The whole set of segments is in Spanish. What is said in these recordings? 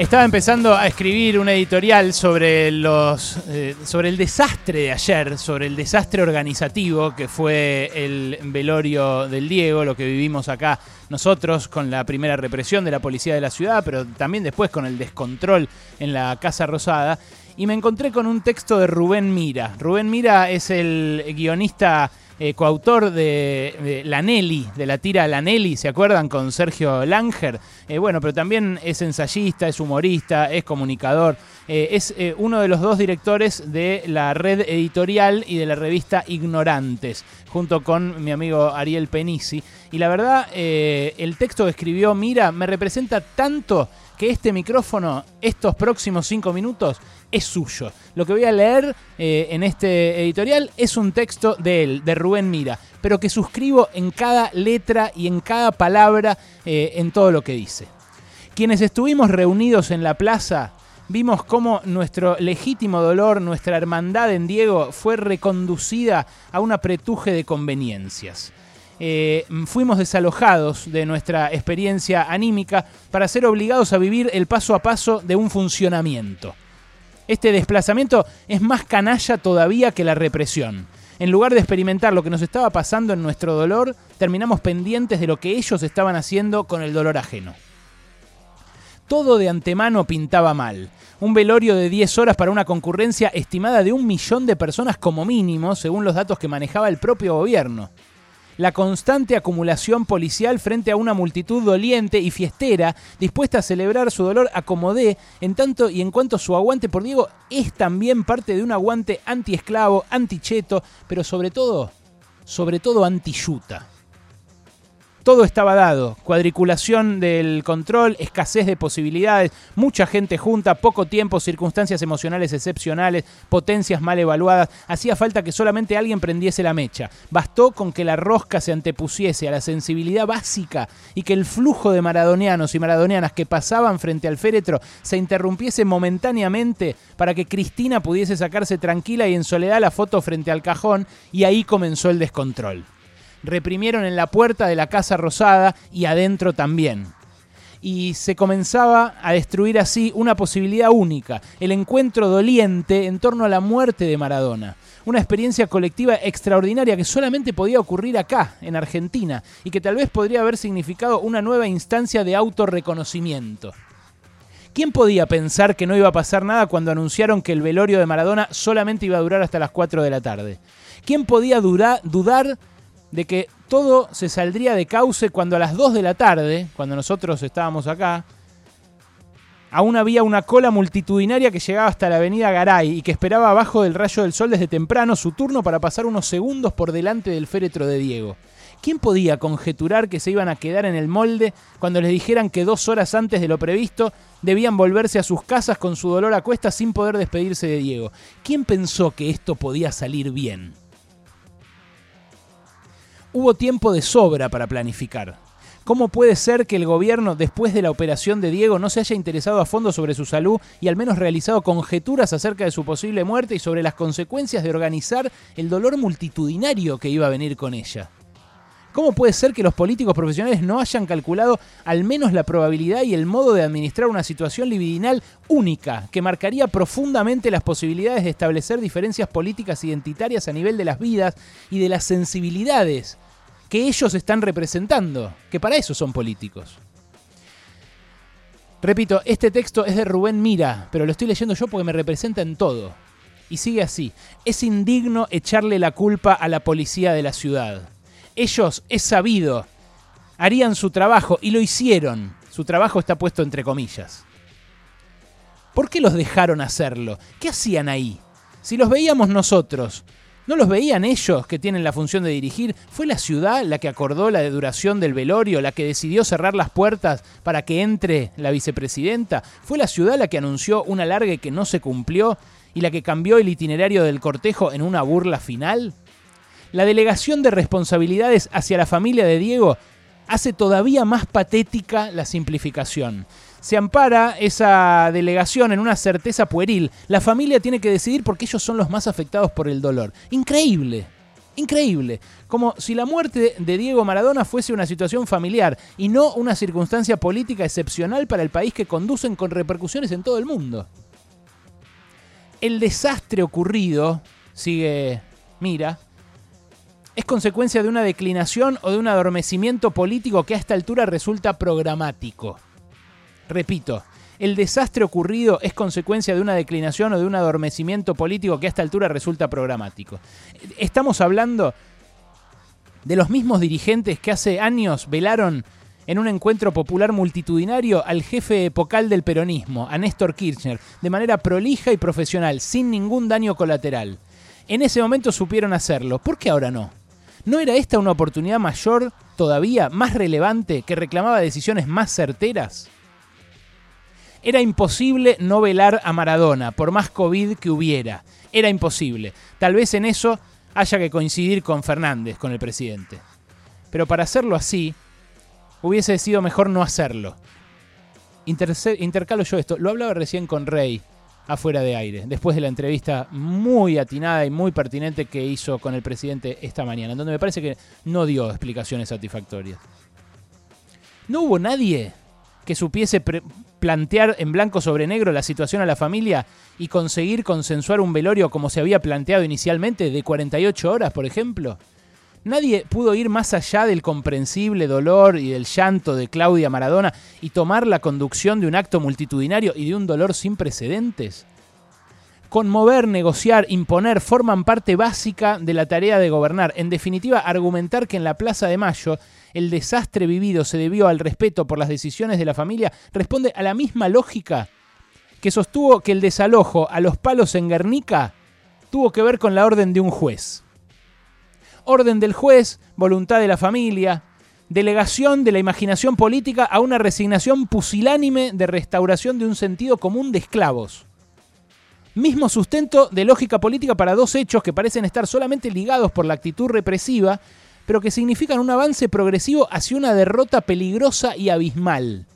Estaba empezando a escribir un editorial sobre los eh, sobre el desastre de ayer, sobre el desastre organizativo que fue el velorio del Diego, lo que vivimos acá nosotros con la primera represión de la policía de la ciudad, pero también después con el descontrol en la Casa Rosada. Y me encontré con un texto de Rubén Mira. Rubén Mira es el guionista eh, coautor de, La Nelly, de la tira La Nelly, ¿se acuerdan? Con Sergio Langer. Eh, bueno, pero también es ensayista, es humorista, es comunicador. Eh, es uno de los dos directores de la red editorial y de la revista Ignorantes, junto con mi amigo Ariel Penisi. Y la verdad, el texto que escribió Mira me representa tanto que este micrófono, estos próximos cinco minutos, es suyo. Lo que voy a leer eh, en este editorial es un texto de él, de Rubén Mira, pero que suscribo en cada letra y en cada palabra eh, en todo lo que dice. Quienes estuvimos reunidos en la plaza vimos cómo nuestro legítimo dolor, nuestra hermandad en Diego fue reconducida a un apretuje de conveniencias. Eh, fuimos desalojados de nuestra experiencia anímica para ser obligados a vivir el paso a paso de un funcionamiento. Este desplazamiento es más canalla todavía que la represión. En lugar de experimentar lo que nos estaba pasando en nuestro dolor, terminamos pendientes de lo que ellos estaban haciendo con el dolor ajeno. Todo de antemano pintaba mal. Un velorio de 10 horas para una concurrencia estimada de un millón de personas como mínimo, según los datos que manejaba el propio gobierno la constante acumulación policial frente a una multitud doliente y fiestera, dispuesta a celebrar su dolor a como en tanto y en cuanto su aguante por Diego es también parte de un aguante anti-esclavo, anti-cheto, pero sobre todo, sobre todo anti-yuta. Todo estaba dado, cuadriculación del control, escasez de posibilidades, mucha gente junta, poco tiempo, circunstancias emocionales excepcionales, potencias mal evaluadas. Hacía falta que solamente alguien prendiese la mecha. Bastó con que la rosca se antepusiese a la sensibilidad básica y que el flujo de maradonianos y maradonianas que pasaban frente al féretro se interrumpiese momentáneamente para que Cristina pudiese sacarse tranquila y en soledad la foto frente al cajón y ahí comenzó el descontrol reprimieron en la puerta de la Casa Rosada y adentro también. Y se comenzaba a destruir así una posibilidad única, el encuentro doliente en torno a la muerte de Maradona. Una experiencia colectiva extraordinaria que solamente podía ocurrir acá, en Argentina, y que tal vez podría haber significado una nueva instancia de autorreconocimiento. ¿Quién podía pensar que no iba a pasar nada cuando anunciaron que el velorio de Maradona solamente iba a durar hasta las 4 de la tarde? ¿Quién podía dudar de que todo se saldría de cauce cuando a las 2 de la tarde, cuando nosotros estábamos acá, aún había una cola multitudinaria que llegaba hasta la avenida Garay y que esperaba abajo del rayo del sol desde temprano su turno para pasar unos segundos por delante del féretro de Diego. ¿Quién podía conjeturar que se iban a quedar en el molde cuando les dijeran que dos horas antes de lo previsto debían volverse a sus casas con su dolor a cuesta sin poder despedirse de Diego? ¿Quién pensó que esto podía salir bien? Hubo tiempo de sobra para planificar. ¿Cómo puede ser que el gobierno, después de la operación de Diego, no se haya interesado a fondo sobre su salud y al menos realizado conjeturas acerca de su posible muerte y sobre las consecuencias de organizar el dolor multitudinario que iba a venir con ella? ¿Cómo puede ser que los políticos profesionales no hayan calculado al menos la probabilidad y el modo de administrar una situación libidinal única que marcaría profundamente las posibilidades de establecer diferencias políticas identitarias a nivel de las vidas y de las sensibilidades que ellos están representando, que para eso son políticos? Repito, este texto es de Rubén Mira, pero lo estoy leyendo yo porque me representa en todo. Y sigue así. Es indigno echarle la culpa a la policía de la ciudad ellos, es sabido, harían su trabajo y lo hicieron. Su trabajo está puesto entre comillas. ¿Por qué los dejaron hacerlo? ¿Qué hacían ahí? Si los veíamos nosotros, ¿no los veían ellos que tienen la función de dirigir? ¿Fue la ciudad la que acordó la duración del velorio, la que decidió cerrar las puertas para que entre la vicepresidenta? ¿Fue la ciudad la que anunció un alargue que no se cumplió y la que cambió el itinerario del cortejo en una burla final? La delegación de responsabilidades hacia la familia de Diego hace todavía más patética la simplificación. Se ampara esa delegación en una certeza pueril. La familia tiene que decidir porque ellos son los más afectados por el dolor. Increíble. Increíble, como si la muerte de Diego Maradona fuese una situación familiar y no una circunstancia política excepcional para el país que conducen con repercusiones en todo el mundo. El desastre ocurrido, sigue Mira, es consecuencia de una declinación o de un adormecimiento político que a esta altura resulta programático. Repito, el desastre ocurrido es consecuencia de una declinación o de un adormecimiento político que a esta altura resulta programático. Estamos hablando de los mismos dirigentes que hace años velaron en un encuentro popular multitudinario al jefe epocal del peronismo, a Néstor Kirchner, de manera prolija y profesional, sin ningún daño colateral. En ese momento supieron hacerlo. ¿Por qué ahora no? ¿No era esta una oportunidad mayor, todavía más relevante, que reclamaba decisiones más certeras? Era imposible no velar a Maradona, por más COVID que hubiera. Era imposible. Tal vez en eso haya que coincidir con Fernández, con el presidente. Pero para hacerlo así, hubiese sido mejor no hacerlo. intercalo yo esto. Lo hablaba recién con Rey afuera de aire, después de la entrevista muy atinada y muy pertinente que hizo con el presidente esta mañana, en donde me parece que no dio explicaciones satisfactorias. No hubo nadie que supiese plantear en blanco sobre negro la situación a la familia y conseguir consensuar un velorio como se había planteado inicialmente de 48 horas, por ejemplo. Nadie pudo ir más allá del comprensible dolor y del llanto de Claudia Maradona y tomar la conducción de un acto multitudinario y de un dolor sin precedentes. Conmover, negociar, imponer forman parte básica de la tarea de gobernar. En definitiva, argumentar que en la Plaza de Mayo el desastre vivido se debió al respeto por las decisiones de la familia responde a la misma lógica que sostuvo que el desalojo a los palos en Guernica tuvo que ver con la orden de un juez orden del juez, voluntad de la familia, delegación de la imaginación política a una resignación pusilánime de restauración de un sentido común de esclavos. Mismo sustento de lógica política para dos hechos que parecen estar solamente ligados por la actitud represiva, pero que significan un avance progresivo hacia una derrota peligrosa y abismal.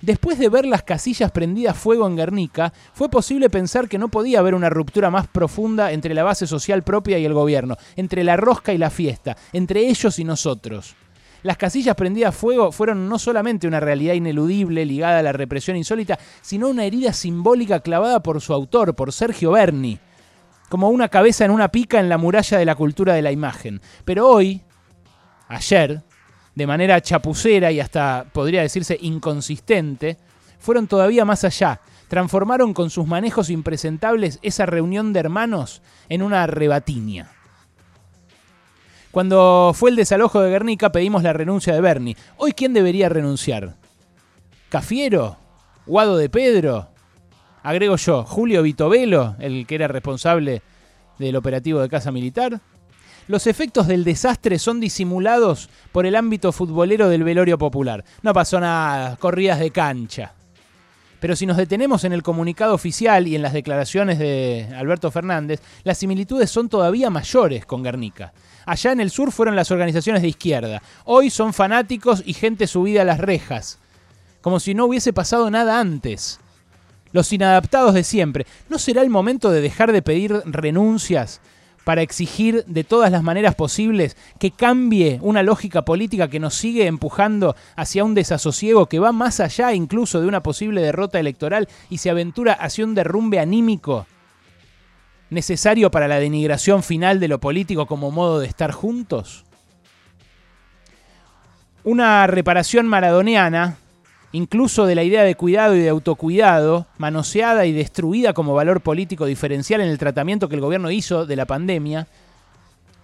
Después de ver las casillas prendidas fuego en Guernica, fue posible pensar que no podía haber una ruptura más profunda entre la base social propia y el gobierno, entre la rosca y la fiesta, entre ellos y nosotros. Las casillas prendidas fuego fueron no solamente una realidad ineludible ligada a la represión insólita, sino una herida simbólica clavada por su autor, por Sergio Berni, como una cabeza en una pica en la muralla de la cultura de la imagen. Pero hoy, ayer, de manera chapucera y hasta podría decirse inconsistente, fueron todavía más allá. Transformaron con sus manejos impresentables esa reunión de hermanos en una rebatiña. Cuando fue el desalojo de Guernica pedimos la renuncia de Bernie. Hoy, ¿quién debería renunciar? ¿Cafiero? ¿Guado de Pedro? Agrego yo, Julio Vitovelo, el que era responsable del operativo de Casa Militar. Los efectos del desastre son disimulados por el ámbito futbolero del velorio popular. No pasó nada, corridas de cancha. Pero si nos detenemos en el comunicado oficial y en las declaraciones de Alberto Fernández, las similitudes son todavía mayores con Guernica. Allá en el sur fueron las organizaciones de izquierda. Hoy son fanáticos y gente subida a las rejas. Como si no hubiese pasado nada antes. Los inadaptados de siempre. ¿No será el momento de dejar de pedir renuncias para exigir de todas las maneras posibles que cambie una lógica política que nos sigue empujando hacia un desasosiego que va más allá incluso de una posible derrota electoral y se aventura hacia un derrumbe anímico necesario para la denigración final de lo político como modo de estar juntos? Una reparación maradoniana incluso de la idea de cuidado y de autocuidado, manoseada y destruida como valor político diferencial en el tratamiento que el gobierno hizo de la pandemia,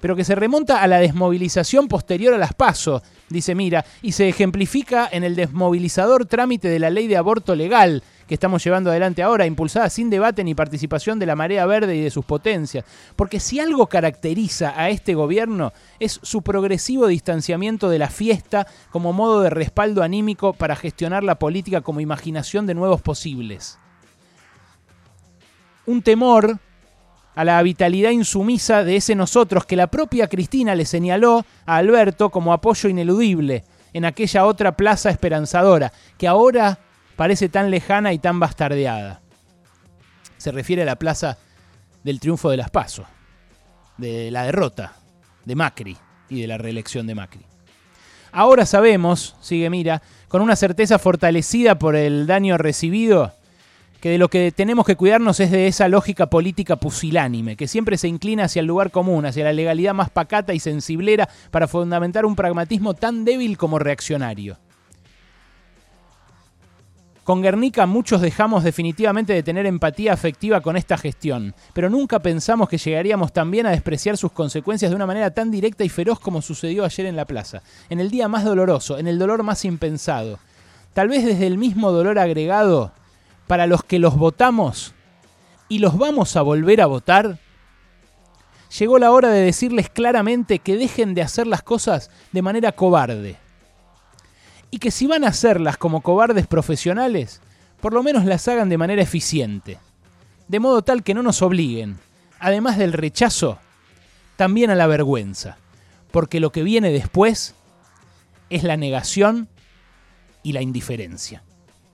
pero que se remonta a la desmovilización posterior a las PASO, dice Mira, y se ejemplifica en el desmovilizador trámite de la ley de aborto legal, que estamos llevando adelante ahora, impulsada sin debate ni participación de la marea verde y de sus potencias. Porque si algo caracteriza a este gobierno es su progresivo distanciamiento de la fiesta como modo de respaldo anímico para gestionar la política como imaginación de nuevos posibles. Un temor a la vitalidad insumisa de ese nosotros que la propia Cristina le señaló a Alberto como apoyo ineludible en aquella otra plaza esperanzadora, que ahora parece tan lejana y tan bastardeada. Se refiere a la plaza del triunfo de las Pasos, de la derrota de Macri y de la reelección de Macri. Ahora sabemos, sigue Mira, con una certeza fortalecida por el daño recibido, que de lo que tenemos que cuidarnos es de esa lógica política pusilánime, que siempre se inclina hacia el lugar común, hacia la legalidad más pacata y sensiblera para fundamentar un pragmatismo tan débil como reaccionario. Con Guernica muchos dejamos definitivamente de tener empatía afectiva con esta gestión, pero nunca pensamos que llegaríamos también a despreciar sus consecuencias de una manera tan directa y feroz como sucedió ayer en la plaza, en el día más doloroso, en el dolor más impensado. Tal vez desde el mismo dolor agregado para los que los votamos y los vamos a volver a votar, llegó la hora de decirles claramente que dejen de hacer las cosas de manera cobarde y que si van a hacerlas como cobardes profesionales, por lo menos las hagan de manera eficiente, de modo tal que no nos obliguen, además del rechazo, también a la vergüenza, porque lo que viene después es la negación y la indiferencia.